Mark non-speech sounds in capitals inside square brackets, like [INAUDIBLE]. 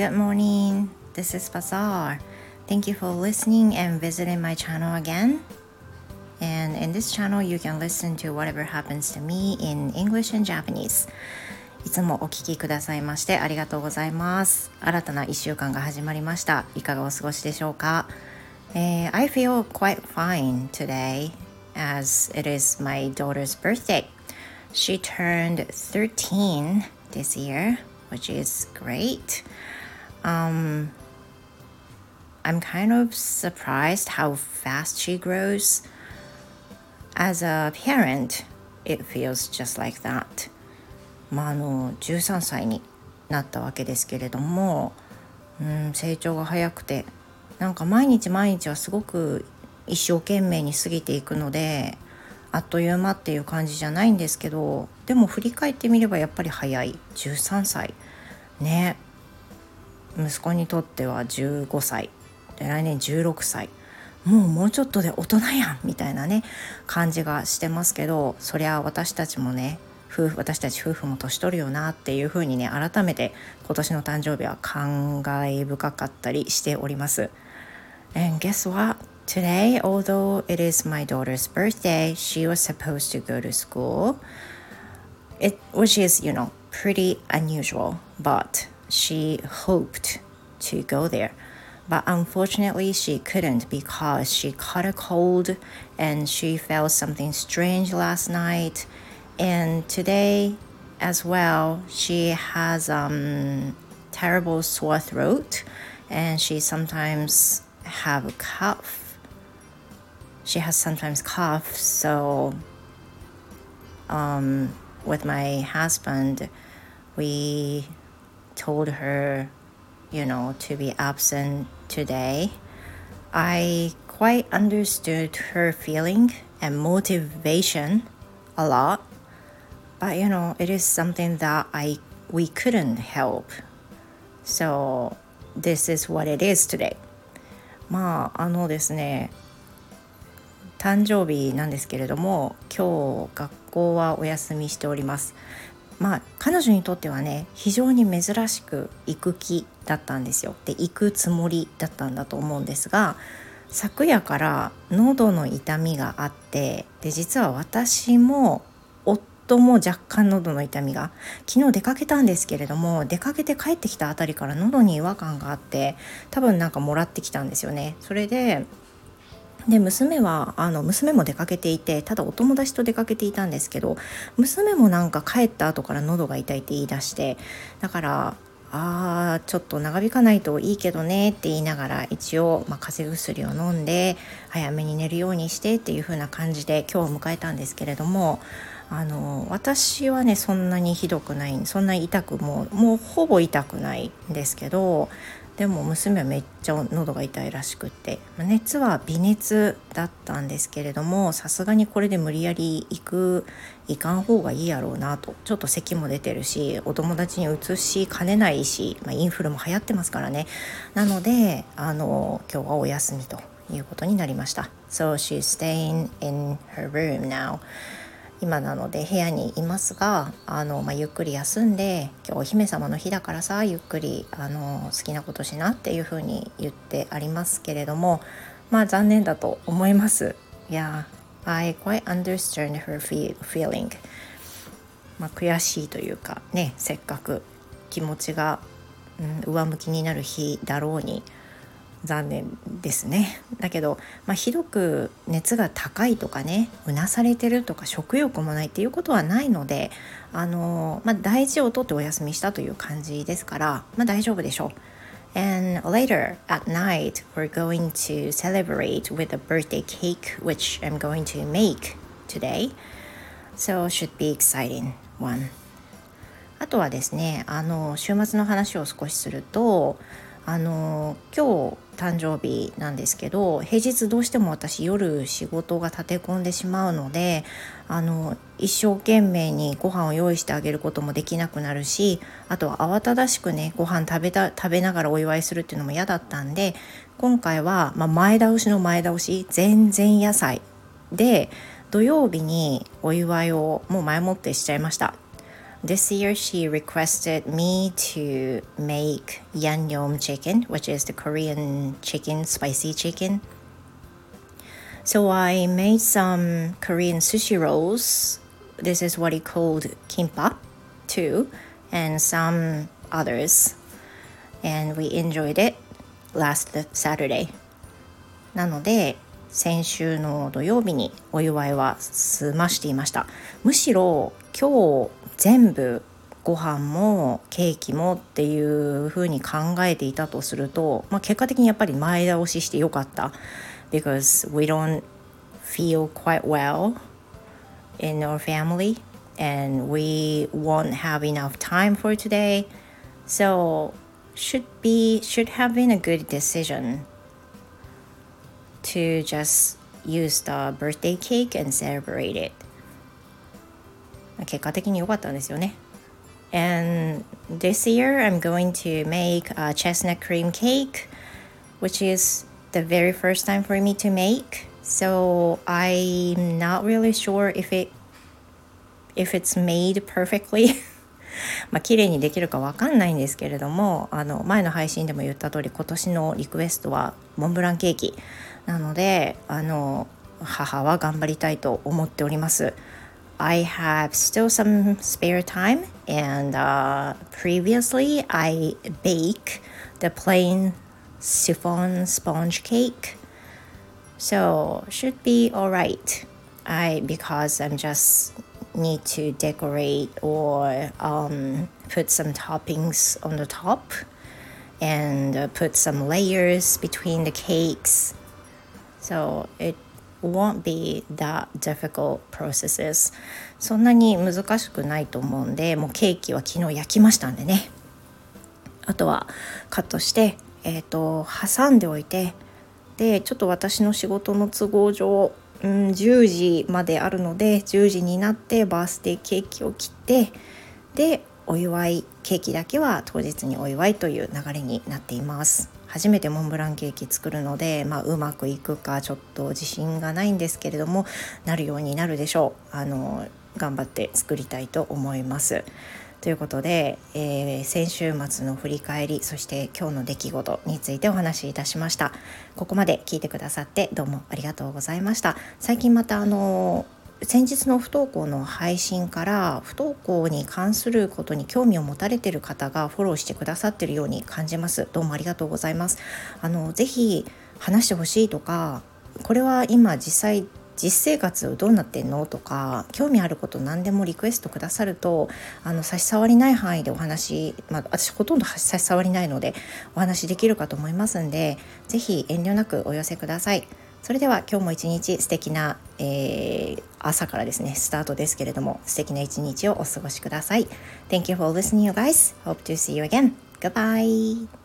Good morning. This is Bazaar. Thank you for listening and visiting my channel again. And in this channel, you can listen to whatever happens to me in English and Japanese. いつもお聞きくださいましてありがとうございます。新たな1週間が始まりました。いかがお過ごしでしょうか、えー、?I feel quite fine today as it is my daughter's birthday. She turned 13 this year, which is great. Um, I'm kind of surprised how fast she grows. As a parent, it feels just like that. まあ、あの13歳になったわけですけれども、うん、成長が早くてなんか毎日毎日はすごく一生懸命に過ぎていくのであっという間っていう感じじゃないんですけどでも振り返ってみればやっぱり早い13歳ね息子にとっては15歳で来年16歳もうもうちょっとで大人やんみたいなね感じがしてますけどそりゃ私たちもね夫婦私たち夫婦も年取るよなっていうふうにね改めて今年の誕生日は感慨深かったりしております。And guess what? Today, although it is my daughter's birthday, she was supposed to go to school, it, which is, you know, pretty unusual, but she hoped to go there. But unfortunately, she couldn't because she caught a cold and she felt something strange last night. And today, as well, she has um, terrible sore throat and she sometimes have a cough. She has sometimes cough, so um, with my husband, we told her, you know, to be absent today. I quite understood her feeling and motivation a lot but you know it is something that i we couldn't help so this is what it is today まああのですね誕生日なんですけれども今日学校はお休みしております まあ彼女にとってはね非常に珍しく行く気だったんですよ。で行くつもりだったんだと思うんですが昨夜から喉の痛みがあってで実は私も夫も若干喉の痛みが昨日出かけたんですけれども出かけて帰ってきたあたりから喉に違和感があって多分なんかもらってきたんですよね。それでで娘はあの娘も出かけていてただお友達と出かけていたんですけど娘もなんか帰った後から喉が痛いって言い出してだからあーちょっと長引かないといいけどねって言いながら一応、まあ、風邪薬を飲んで早めに寝るようにしてっていう風な感じで今日を迎えたんですけれどもあの私はねそんなにひどくないそんなに痛くももうほぼ痛くないんですけどでも娘はめっちゃ喉が痛いらしくって。熱は微熱だったんですけれどもさすがにこれで無理やり行く行かん方がいいやろうなと。ちょっと咳も出てるしお友達にうつしかねないし、まあ、インフルも流行ってますからね。なのであの今日はお休みということになりました。So she's staying in her room now. 今なので部屋にいますがあの、まあ、ゆっくり休んで今日お姫様の日だからさゆっくりあの好きなことしなっていうふうに言ってありますけれどもまあ残念だと思います。いや I quite understand her feeling まあ、悔しいというかねせっかく気持ちが、うん、上向きになる日だろうに残念ですねだけど、まあ、ひどく熱が高いとかねうなされてるとか食欲もないっていうことはないのであの、まあ、大事をとってお休みしたという感じですから、まあ、大丈夫でしょう。And later at night, we're going to celebrate with a birthday cake, which I'm going to make today. So should be exciting one. あとはですね、あの週末の話を少しすると、あの今日誕生日なんですけど平日どうしても私夜仕事が立て込んでしまうのであの一生懸命にご飯を用意してあげることもできなくなるしあとは慌ただしくねご飯食べた食べながらお祝いするっていうのも嫌だったんで今回は、まあ、前倒しの前倒し全然野菜で土曜日にお祝いをもう前もってしちゃいました。this year she requested me to make yangnyeom chicken, which is the Korean chicken, spicy chicken. So I made some Korean sushi rolls. This is what he called kimbap too, and some others. And we enjoyed it last Saturday. なので 先週の土曜日にお祝いは済ましていましたむしろ今日全部ご飯もケーキもっていう風に考えていたとすると、まあ、結果的にやっぱり前倒ししてよかった because we don't feel quite well in our family and we won't have enough time for today so should be should have been a good decision to just use the birthday cake and celebrate it 結果的に良かったんですよね And this year I'm going to make a chestnut cream cake which is the very first time for me to make so I'm not really sure if it if it's made perfectly [LAUGHS] まあ綺麗にできるかわかんないんですけれどもあの前の配信でも言った通り今年のリクエストはモンブランケーキなのであの母は頑張りたいと思っております。I have still some spare time and uh, previously I bake the plain chiffon sponge cake so should be alright I because I'm just need to decorate or um, put some toppings on the top and uh, put some layers between the cakes So it won't be that difficult processes. そんなに難しくないと思うんで、もうケーキは昨日焼きましたんでね。あとはカットして、えっ、ー、と、挟んでおいて、で、ちょっと私の仕事の都合上、うん、10時まであるので、10時になってバースデーケーキを切って、で、お祝いケーキだけは当日にお祝いという流れになっています。初めてモンブランケーキ作るので、まあ、うまくいくかちょっと自信がないんですけれどもなるようになるでしょうあの頑張って作りたいと思います。ということで、えー、先週末の振り返りそして今日の出来事についてお話しいたしました。ここまで聞いてくださってどうもありがとうございました。最近またあの先日の不登校の配信から不登校に関することに興味を持たれている方がフォローしてくださっているように感じます。どうもありがとうございます。あのぜひ話してほしいとかこれは今実際実生活どうなってんの？とか興味あること何でもリクエストくださるとあの差し障りない範囲でお話、まあ、私ほとんど差し障りないのでお話できるかと思いますんで是非遠慮なくお寄せください。それでは今日も一日素敵な、えー、朝からですねスタートですけれども素敵な一日をお過ごしください。Thank you for listening you guys. Hope to see you again. Goodbye.